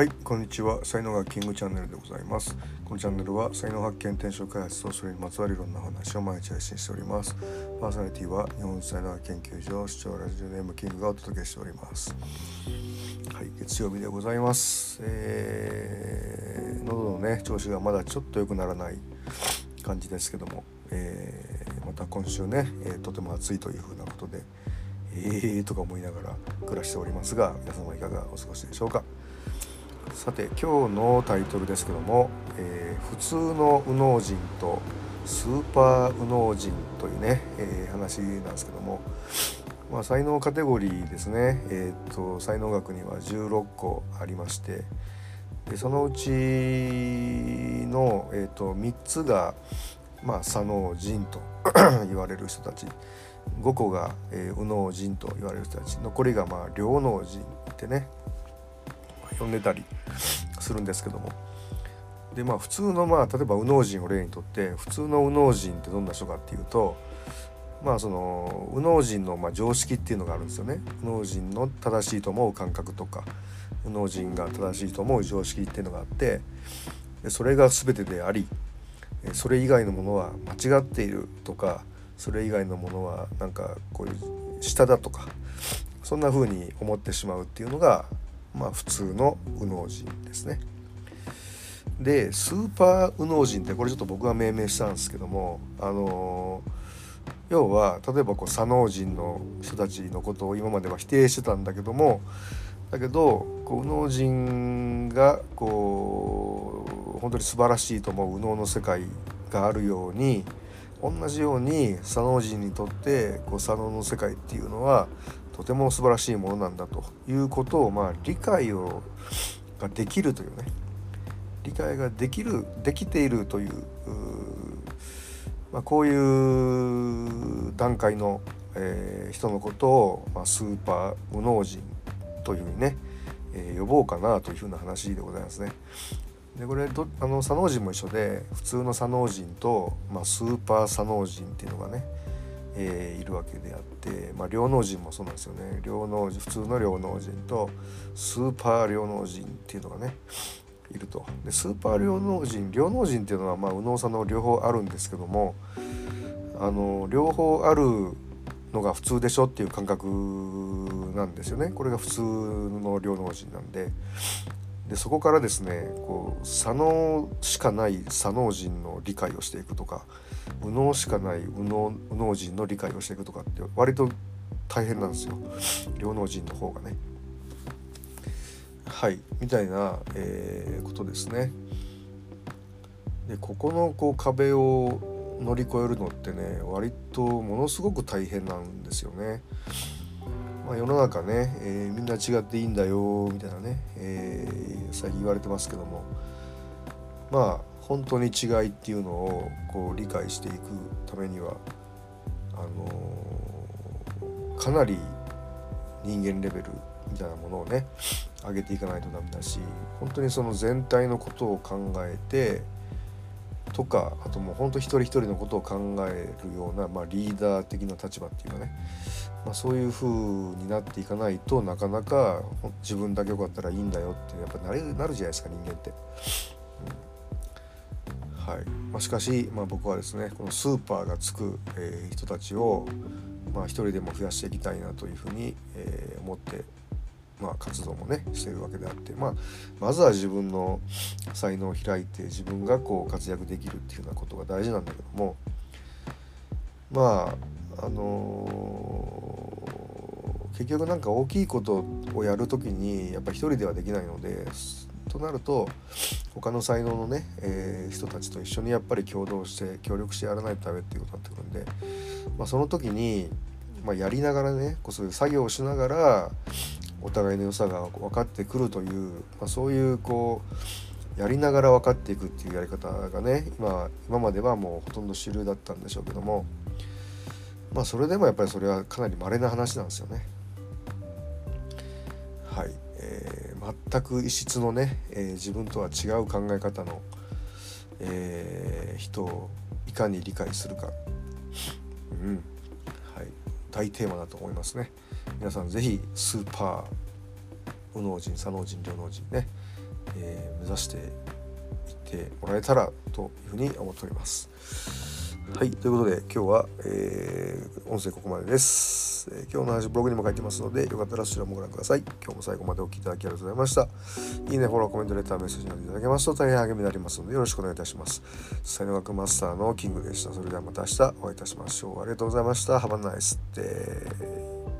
はいこんにちは。才能がキングチャンネルでございます。このチャンネルは才能発見転職開発とそれにまつわるいろんな話を毎日配信しております。パーソナリティは日本才能学研究所視聴ラジオネームキングがお届けしております。はい月曜日でございます。えー、喉のね調子がまだちょっと良くならない感じですけども、えー、また今週ね、えー、とても暑いというふうなことでえーとか思いながら暮らしておりますが皆様いかがお過ごしでしょうか？さて今日のタイトルですけども、えー、普通の右脳人とスーパー右脳人というね、えー、話なんですけども、まあ、才能カテゴリーですね、えーと、才能学には16個ありましてでそのうちの、えーと、と3つが、まあ、左脳人と 言われる人たち5個が、えー、右脳人と言われる人たち残りが、まあ、両脳人ってね呼んでたりするんですけども。でまあ普通のまあ例えば右脳人を例にとって普通の右脳人ってどんな人かっていうとまあその右脳人のまあ常識っていうのがあるんですよね。右脳人の正しいと思う感覚とか右脳人が正しいと思う常識っていうのがあってでそれが全てでありそれ以外のものは間違っているとかそれ以外のものはなんかこういう下だとかそんな風に思ってしまうっていうのがまあ普通の右脳人ですね。でスーパー右脳人ってこれちょっと僕が命名したんですけどもあのー、要は例えばこう左脳人の人たちのことを今までは否定してたんだけどもだけどこう右脳人がこう本当に素晴らしいと思う右脳の世界があるように同じように左脳人にとってこう左脳の世界っていうのはとても素晴らしいものなんだということを、まあ、理解をができるというね理解ができるできているというまあ、こういう段階の、えー、人のことを、まあ、スーパー無能人というふうにね、えー、呼ぼうかなというふうな話でございますね。でこれどあの左脳人も一緒で普通の左脳人と、まあ、スーパー左脳人っていうのがね、えー、いるわけであって、まあ、両脳人もそうなんですよね。両脳人普通の両脳人とスーパー両脳人っていうのがねいると。でスーパー両脳人両脳人っていうのは、まあ、右脳さんの両方あるんですけどもあの両方あるのが普通でしょっていう感覚なんですよね。これが普通の両脳人なんで。でそこからですねこう左脳しかない左脳人の理解をしていくとか右脳しかない右脳右脳人の理解をしていくとかって割と大変なんですよ両脳人の方がね。はいみたいな、えー、ことですね。でここのこう壁を乗り越えるのってね割とものすごく大変なんですよね。まあ、世の中ね、えー、みんな違っていいんだよみたいなね、えー、最近言われてますけども。まあ本当に違いっていうのをこう理解していくためにはあのー、かなり人間レベルみたいなものをね上げていかないとダメだし本当にその全体のことを考えてとかあともう本当一人一人のことを考えるような、まあ、リーダー的な立場っていうかね、まあ、そういう風になっていかないとなかなか自分だけよかったらいいんだよってやっぱなるなるじゃないですか人間って。はいまあ、しかし、まあ、僕はですねこのスーパーがつく、えー、人たちを、まあ、一人でも増やしていきたいなというふうに、えー、思って、まあ、活動もねしてるわけであって、まあ、まずは自分の才能を開いて自分がこう活躍できるっていうようなことが大事なんだけどもまああのー、結局なんか大きいことをやる時にやっぱ一人ではできないのでとなると他の才能のね、えー、人たちと一緒にやっぱり共同して協力してやらないとダメっていうことになってくるんで、まあ、その時に、まあ、やりながらねこうそういう作業をしながらお互いの良さが分かってくるという、まあ、そういうこうやりながら分かっていくっていうやり方がね今今まではもうほとんど主流だったんでしょうけどもまあそれでもやっぱりそれはかなり稀な話なんですよね。はい、えー、全く異質のね、えー、自分とは違う考え方の、えー、人をいかに理解するか、うんはい、大テーマだと思いますね。皆さん是非スーパー右脳人左脳人両脳人ねえ、目、指していってもらえたらというふうに思っております。はいということで今日は、えー、音声ここまでです、えー、今日の話ブログにも書いてますのでよかったらそちらもご覧ください。今日も最後までお聴きいただきありがとうございました。いいねフォローコメントレターメッセージなどいただけますと大変励みになりますのでよろしくお願いいたします。才能学マスターのキングでしたそれではまた明日お会いいたしましょう。ありがとうございました。Have a nice day